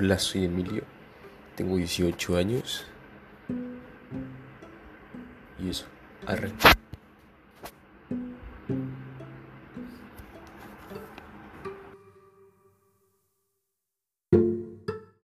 Hola, soy Emilio. Tengo 18 años. Y eso, arre.